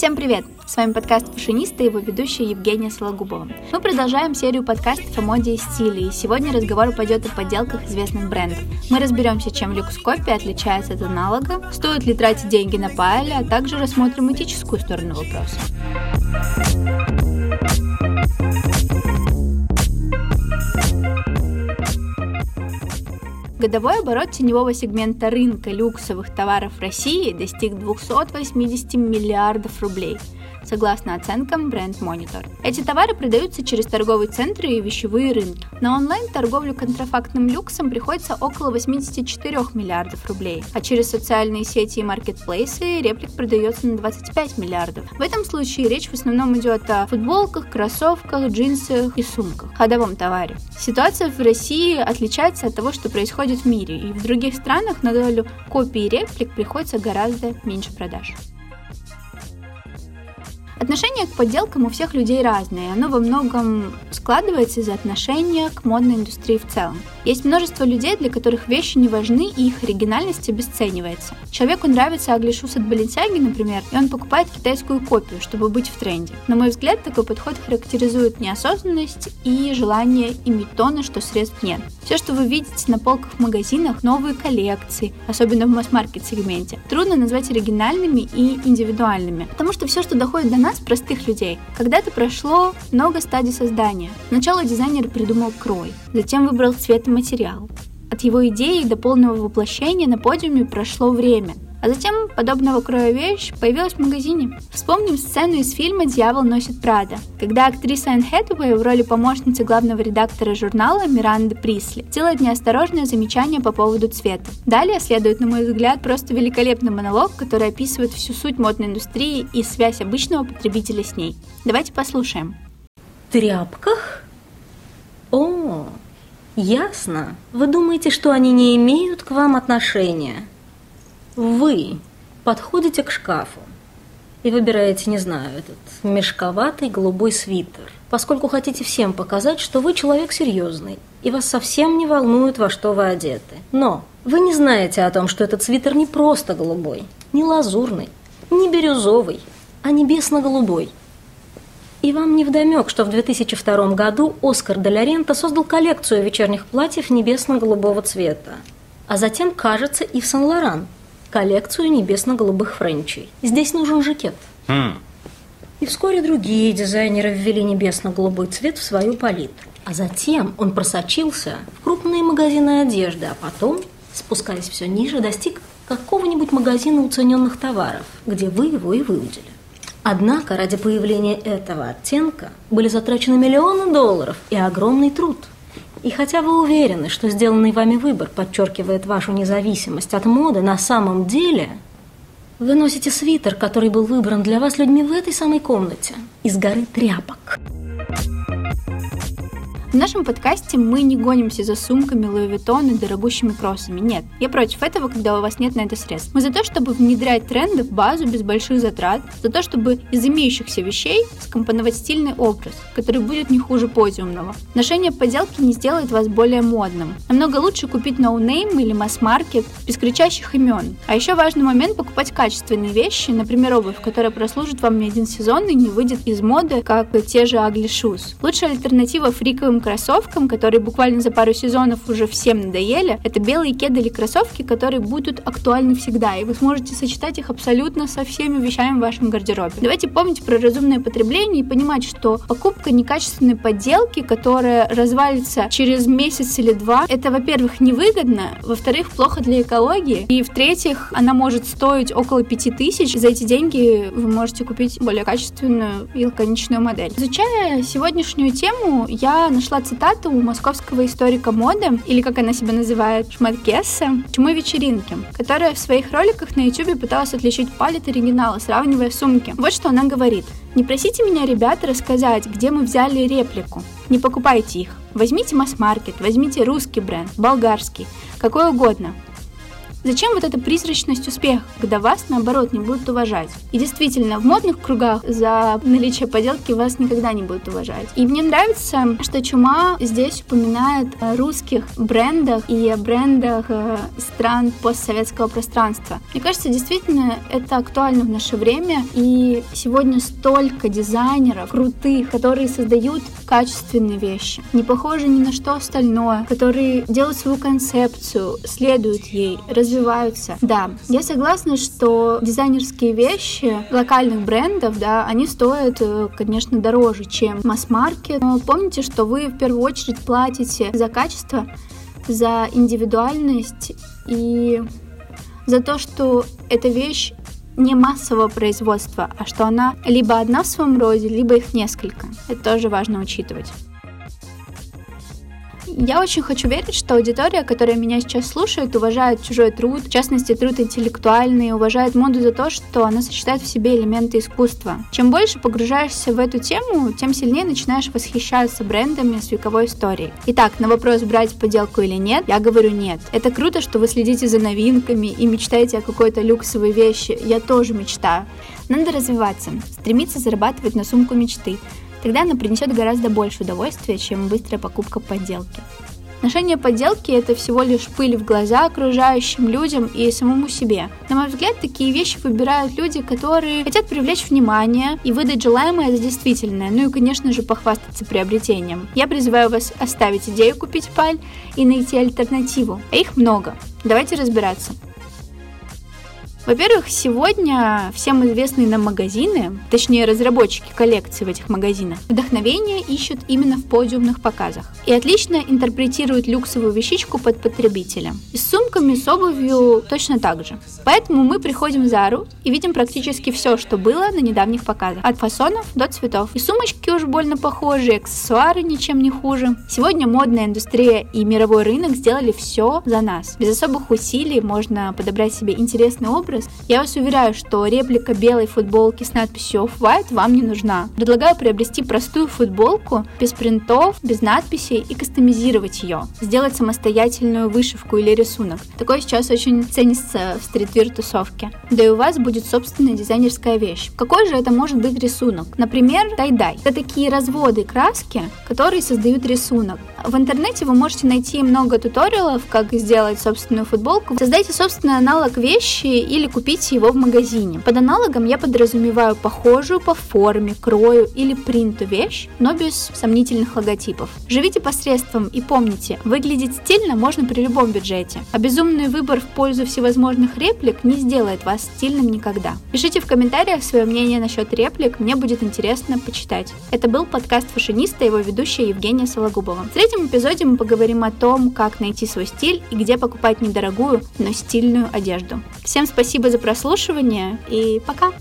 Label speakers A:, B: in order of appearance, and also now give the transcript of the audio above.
A: Всем привет! С вами подкаст «Фашиниста» и его ведущая Евгения Сологубова. Мы продолжаем серию подкастов о моде и стиле, и сегодня разговор пойдет о подделках известных брендов. Мы разберемся, чем люкс-копия отличается от аналога, стоит ли тратить деньги на паэли, а также рассмотрим этическую сторону вопроса. Годовой оборот теневого сегмента рынка люксовых товаров России достиг 280 миллиардов рублей – согласно оценкам Brand Monitor. Эти товары продаются через торговые центры и вещевые рынки. На онлайн-торговлю контрафактным люксом приходится около 84 миллиардов рублей, а через социальные сети и маркетплейсы реплик продается на 25 миллиардов. В этом случае речь в основном идет о футболках, кроссовках, джинсах и сумках, ходовом товаре. Ситуация в России отличается от того, что происходит в мире, и в других странах на долю копий и реплик приходится гораздо меньше продаж. Отношение к подделкам у всех людей разное, оно во многом складывается из-за отношения к модной индустрии в целом. Есть множество людей, для которых вещи не важны и их оригинальность обесценивается. Человеку нравится аглишус от Баленсиаги, например, и он покупает китайскую копию, чтобы быть в тренде. На мой взгляд, такой подход характеризует неосознанность и желание иметь то, на что средств нет. Все, что вы видите на полках в магазинах, новые коллекции, особенно в масс-маркет сегменте, трудно назвать оригинальными и индивидуальными, потому что все, что доходит до нас, простых людей, когда-то прошло много стадий создания. Сначала дизайнер придумал крой, затем выбрал цвет материал. От его идеи до полного воплощения на подиуме прошло время – а затем подобного кроя вещь появилась в магазине. Вспомним сцену из фильма «Дьявол носит Прада», когда актриса Энн Хэтэуэй в роли помощницы главного редактора журнала Миранды Присли делает неосторожное замечание по поводу цвета. Далее следует, на мой взгляд, просто великолепный монолог, который описывает всю суть модной индустрии и связь обычного потребителя с ней. Давайте послушаем.
B: Тряпках? О, ясно. Вы думаете, что они не имеют к вам отношения? Вы подходите к шкафу и выбираете, не знаю, этот мешковатый голубой свитер, поскольку хотите всем показать, что вы человек серьезный, и вас совсем не волнует, во что вы одеты. Но вы не знаете о том, что этот свитер не просто голубой, не лазурный, не бирюзовый, а небесно-голубой. И вам не вдомек, что в 2002 году Оскар де создал коллекцию вечерних платьев небесно-голубого цвета. А затем, кажется, и в Сан-Лоран – коллекцию небесно-голубых френчей. Здесь нужен жакет. Mm. И вскоре другие дизайнеры ввели небесно-голубой цвет в свою палитру. А затем он просочился в крупные магазины одежды, а потом, спускаясь все ниже, достиг какого-нибудь магазина уцененных товаров, где вы его и выудили. Однако ради появления этого оттенка были затрачены миллионы долларов и огромный труд – и хотя вы уверены, что сделанный вами выбор подчеркивает вашу независимость от моды, на самом деле вы носите свитер, который был выбран для вас людьми в этой самой комнате, из горы тряпок.
A: В нашем подкасте мы не гонимся за сумками Louis Vuitton и дорогущими кроссами. Нет, я против этого, когда у вас нет на это средств. Мы за то, чтобы внедрять тренды в базу без больших затрат, за то, чтобы из имеющихся вещей скомпоновать стильный образ, который будет не хуже подиумного. Ношение поделки не сделает вас более модным. Намного лучше купить no name или масс-маркет без кричащих имен. А еще важный момент покупать качественные вещи, например, обувь, которая прослужит вам не один сезон и не выйдет из моды, как те же ugly shoes. Лучшая альтернатива фриковым кроссовкам, которые буквально за пару сезонов уже всем надоели, это белые кеды или кроссовки, которые будут актуальны всегда, и вы сможете сочетать их абсолютно со всеми вещами в вашем гардеробе. Давайте помнить про разумное потребление и понимать, что покупка некачественной подделки, которая развалится через месяц или два, это, во-первых, невыгодно, во-вторых, плохо для экологии, и, в-третьих, она может стоить около 5000. За эти деньги вы можете купить более качественную и лаконичную модель. Изучая сегодняшнюю тему, я нашла нашла цитату у московского историка моды, или как она себя называет, Шматкесса, «Чумы вечеринки», которая в своих роликах на YouTube пыталась отличить палет оригинала, сравнивая сумки. Вот что она говорит. «Не просите меня, ребята, рассказать, где мы взяли реплику. Не покупайте их. Возьмите масс-маркет, возьмите русский бренд, болгарский, какой угодно. Зачем вот эта призрачность успеха, когда вас, наоборот, не будут уважать? И действительно, в модных кругах за наличие поделки вас никогда не будут уважать. И мне нравится, что Чума здесь упоминает о русских брендах и о брендах э, стран постсоветского пространства. Мне кажется, действительно, это актуально в наше время, и сегодня столько дизайнеров крутых, которые создают качественные вещи, не похожи ни на что остальное, которые делают свою концепцию, следуют ей, развиваются. Да, я согласна, что дизайнерские вещи локальных брендов, да, они стоят, э, конечно, дороже, чем масс-маркет. Но помните, что вы в первую очередь платите за качество, за индивидуальность и за то, что эта вещь не массового производства, а что она либо одна в своем роде, либо их несколько. Это тоже важно учитывать. Я очень хочу верить, что аудитория, которая меня сейчас слушает, уважает чужой труд, в частности труд интеллектуальный, уважает моду за то, что она сочетает в себе элементы искусства. Чем больше погружаешься в эту тему, тем сильнее начинаешь восхищаться брендами с вековой историей. Итак, на вопрос брать поделку или нет, я говорю нет. Это круто, что вы следите за новинками и мечтаете о какой-то люксовой вещи. Я тоже мечтаю. Надо развиваться, стремиться зарабатывать на сумку мечты, Тогда она принесет гораздо больше удовольствия, чем быстрая покупка подделки. Ношение подделки – это всего лишь пыль в глаза окружающим людям и самому себе. На мой взгляд, такие вещи выбирают люди, которые хотят привлечь внимание и выдать желаемое за действительное, ну и, конечно же, похвастаться приобретением. Я призываю вас оставить идею купить паль и найти альтернативу, а их много. Давайте разбираться. Во-первых, сегодня всем известные нам магазины, точнее разработчики коллекций в этих магазинах, вдохновение ищут именно в подиумных показах и отлично интерпретируют люксовую вещичку под потребителя. И с сумками, с обувью точно так же. Поэтому мы приходим в Зару и видим практически все, что было на недавних показах. От фасонов до цветов. И сумочки уж больно похожи, аксессуары ничем не хуже. Сегодня модная индустрия и мировой рынок сделали все за нас. Без особых усилий можно подобрать себе интересный образ образ, я вас уверяю, что реплика белой футболки с надписью Off-White вам не нужна. Предлагаю приобрести простую футболку без принтов, без надписей и кастомизировать ее. Сделать самостоятельную вышивку или рисунок. Такое сейчас очень ценится в стритвир тусовке. Да и у вас будет собственная дизайнерская вещь. Какой же это может быть рисунок? Например, тай-дай. Это такие разводы краски, которые создают рисунок. В интернете вы можете найти много туториалов, как сделать собственную футболку. Создайте собственный аналог вещи или купить его в магазине. Под аналогом я подразумеваю похожую по форме, крою или принту вещь, но без сомнительных логотипов. Живите посредством и помните, выглядеть стильно можно при любом бюджете, а безумный выбор в пользу всевозможных реплик не сделает вас стильным никогда. Пишите в комментариях свое мнение насчет реплик, мне будет интересно почитать. Это был подкаст «Фашиниста», его ведущая Евгения Сологубова. В третьем эпизоде мы поговорим о том, как найти свой стиль и где покупать недорогую, но стильную одежду. Всем Спасибо за прослушивание и пока!